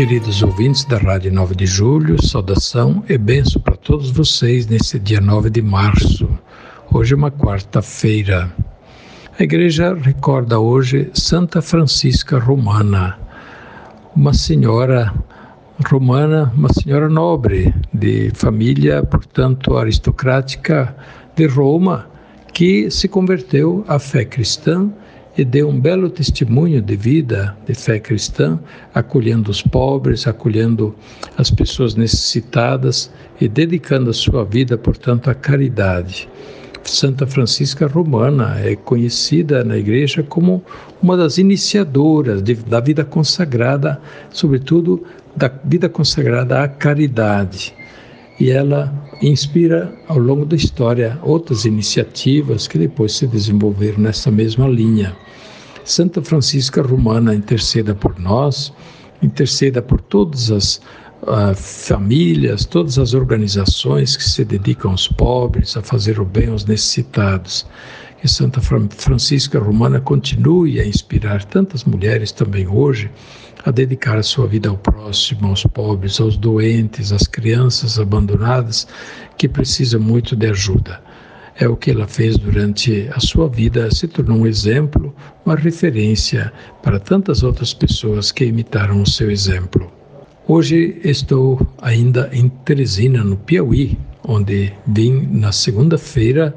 Queridos ouvintes da Rádio 9 de Julho, saudação e benção para todos vocês nesse dia 9 de março. Hoje é uma quarta-feira. A igreja recorda hoje Santa Francisca Romana, uma senhora romana, uma senhora nobre, de família, portanto, aristocrática de Roma, que se converteu à fé cristã e deu um belo testemunho de vida, de fé cristã, acolhendo os pobres, acolhendo as pessoas necessitadas e dedicando a sua vida, portanto, à caridade. Santa Francisca Romana é conhecida na igreja como uma das iniciadoras de, da vida consagrada, sobretudo da vida consagrada à caridade. E ela inspira ao longo da história outras iniciativas que depois se desenvolveram nessa mesma linha. Santa Francisca Romana interceda por nós, interceda por todas as uh, famílias, todas as organizações que se dedicam aos pobres, a fazer o bem aos necessitados. Que Santa Francisca Romana continue a inspirar tantas mulheres também hoje a dedicar a sua vida ao próximo, aos pobres, aos doentes, às crianças abandonadas que precisam muito de ajuda. É o que ela fez durante a sua vida, se tornou um exemplo, uma referência para tantas outras pessoas que imitaram o seu exemplo. Hoje estou ainda em Teresina, no Piauí, onde vim na segunda-feira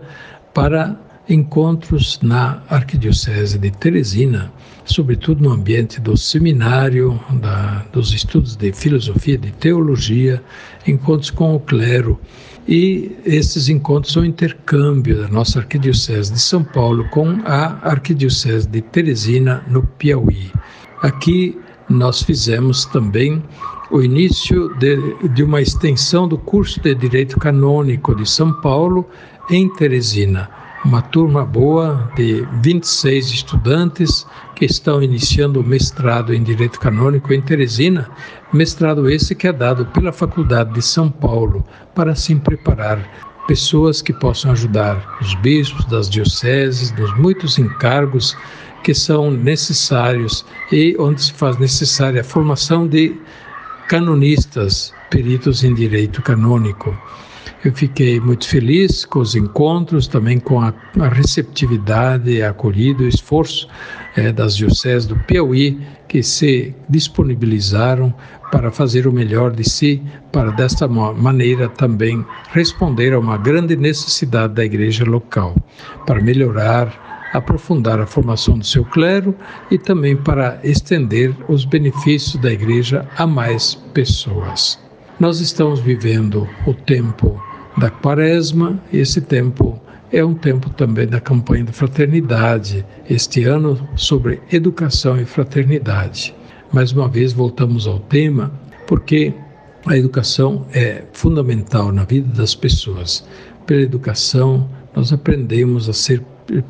para encontros na Arquidiocese de Teresina, sobretudo no ambiente do seminário, da, dos estudos de filosofia, de teologia, encontros com o clero. E esses encontros são intercâmbio da nossa Arquidiocese de São Paulo com a Arquidiocese de Teresina, no Piauí. Aqui nós fizemos também o início de, de uma extensão do curso de Direito Canônico de São Paulo em Teresina uma turma boa de 26 estudantes que estão iniciando o mestrado em Direito Canônico em Teresina, mestrado esse que é dado pela Faculdade de São Paulo para assim preparar pessoas que possam ajudar os bispos das dioceses, dos muitos encargos que são necessários e onde se faz necessária a formação de canonistas, peritos em direito canônico. Eu fiquei muito feliz com os encontros, também com a, a receptividade, a acolhida, o esforço é, das dioceses do Piauí, que se disponibilizaram para fazer o melhor de si, para desta maneira também responder a uma grande necessidade da igreja local, para melhorar aprofundar a formação do seu clero e também para estender os benefícios da igreja a mais pessoas. Nós estamos vivendo o tempo da quaresma. Esse tempo é um tempo também da campanha da fraternidade, este ano sobre educação e fraternidade. Mais uma vez voltamos ao tema, porque a educação é fundamental na vida das pessoas. Pela educação, nós aprendemos a ser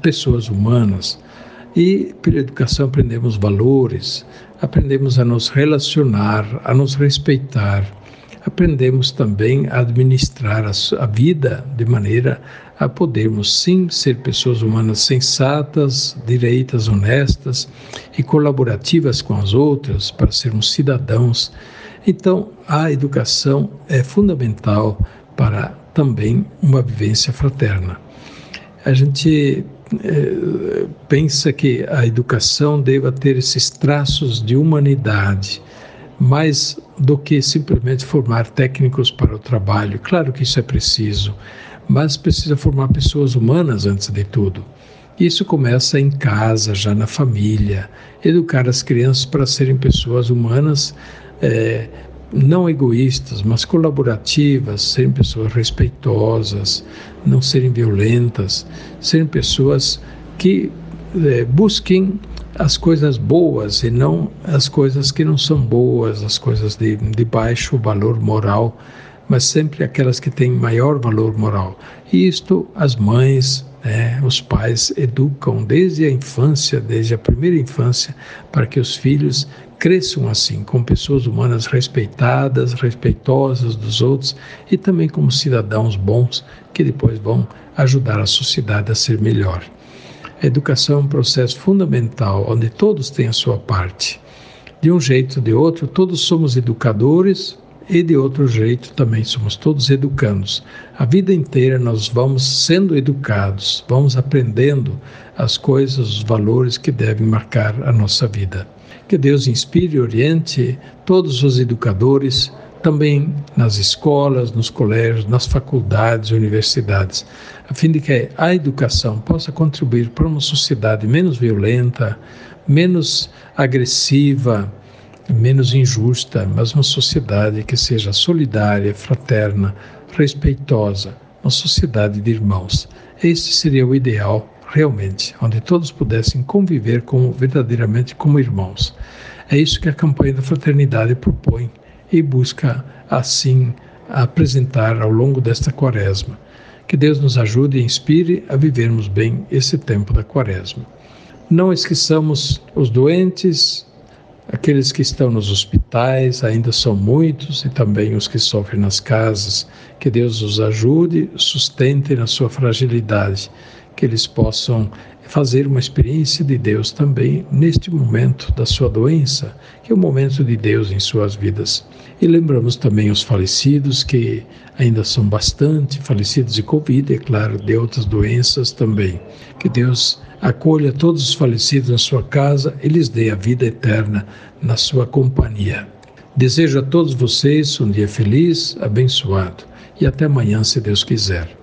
pessoas humanas e pela educação aprendemos valores, aprendemos a nos relacionar, a nos respeitar aprendemos também a administrar a, vida de maneira a podermos sim ser pessoas humanas sensatas, direitas, honestas e colaborativas com as outras para sermos cidadãos. Então, a educação é fundamental para também uma vivência fraterna. A gente é, pensa que a educação deva ter esses traços de humanidade, mais do que simplesmente formar técnicos para o trabalho. Claro que isso é preciso, mas precisa formar pessoas humanas antes de tudo. Isso começa em casa, já na família, educar as crianças para serem pessoas humanas, é, não egoístas, mas colaborativas, serem pessoas respeitosas, não serem violentas, serem pessoas que é, busquem as coisas boas e não as coisas que não são boas, as coisas de, de baixo valor moral, mas sempre aquelas que têm maior valor moral. E isto as mães, né, os pais educam desde a infância, desde a primeira infância, para que os filhos cresçam assim, como pessoas humanas respeitadas, respeitosas dos outros e também como cidadãos bons que depois vão ajudar a sociedade a ser melhor. A educação é um processo fundamental onde todos têm a sua parte. De um jeito ou de outro, todos somos educadores e de outro jeito também somos todos educandos. A vida inteira nós vamos sendo educados, vamos aprendendo as coisas, os valores que devem marcar a nossa vida. Que Deus inspire e oriente todos os educadores, também nas escolas, nos colégios, nas faculdades, universidades, a fim de que a educação possa contribuir para uma sociedade menos violenta, menos agressiva, menos injusta, mas uma sociedade que seja solidária, fraterna, respeitosa, uma sociedade de irmãos. Esse seria o ideal realmente, onde todos pudessem conviver como verdadeiramente como irmãos. É isso que a campanha da fraternidade propõe e busca assim apresentar ao longo desta quaresma. Que Deus nos ajude e inspire a vivermos bem esse tempo da quaresma. Não esqueçamos os doentes, aqueles que estão nos hospitais, ainda são muitos, e também os que sofrem nas casas. Que Deus os ajude, sustente na sua fragilidade que eles possam fazer uma experiência de Deus também neste momento da sua doença, que é o momento de Deus em suas vidas. E lembramos também os falecidos, que ainda são bastante falecidos de Covid, é claro, de outras doenças também. Que Deus acolha todos os falecidos na sua casa e lhes dê a vida eterna na sua companhia. Desejo a todos vocês um dia feliz, abençoado e até amanhã, se Deus quiser.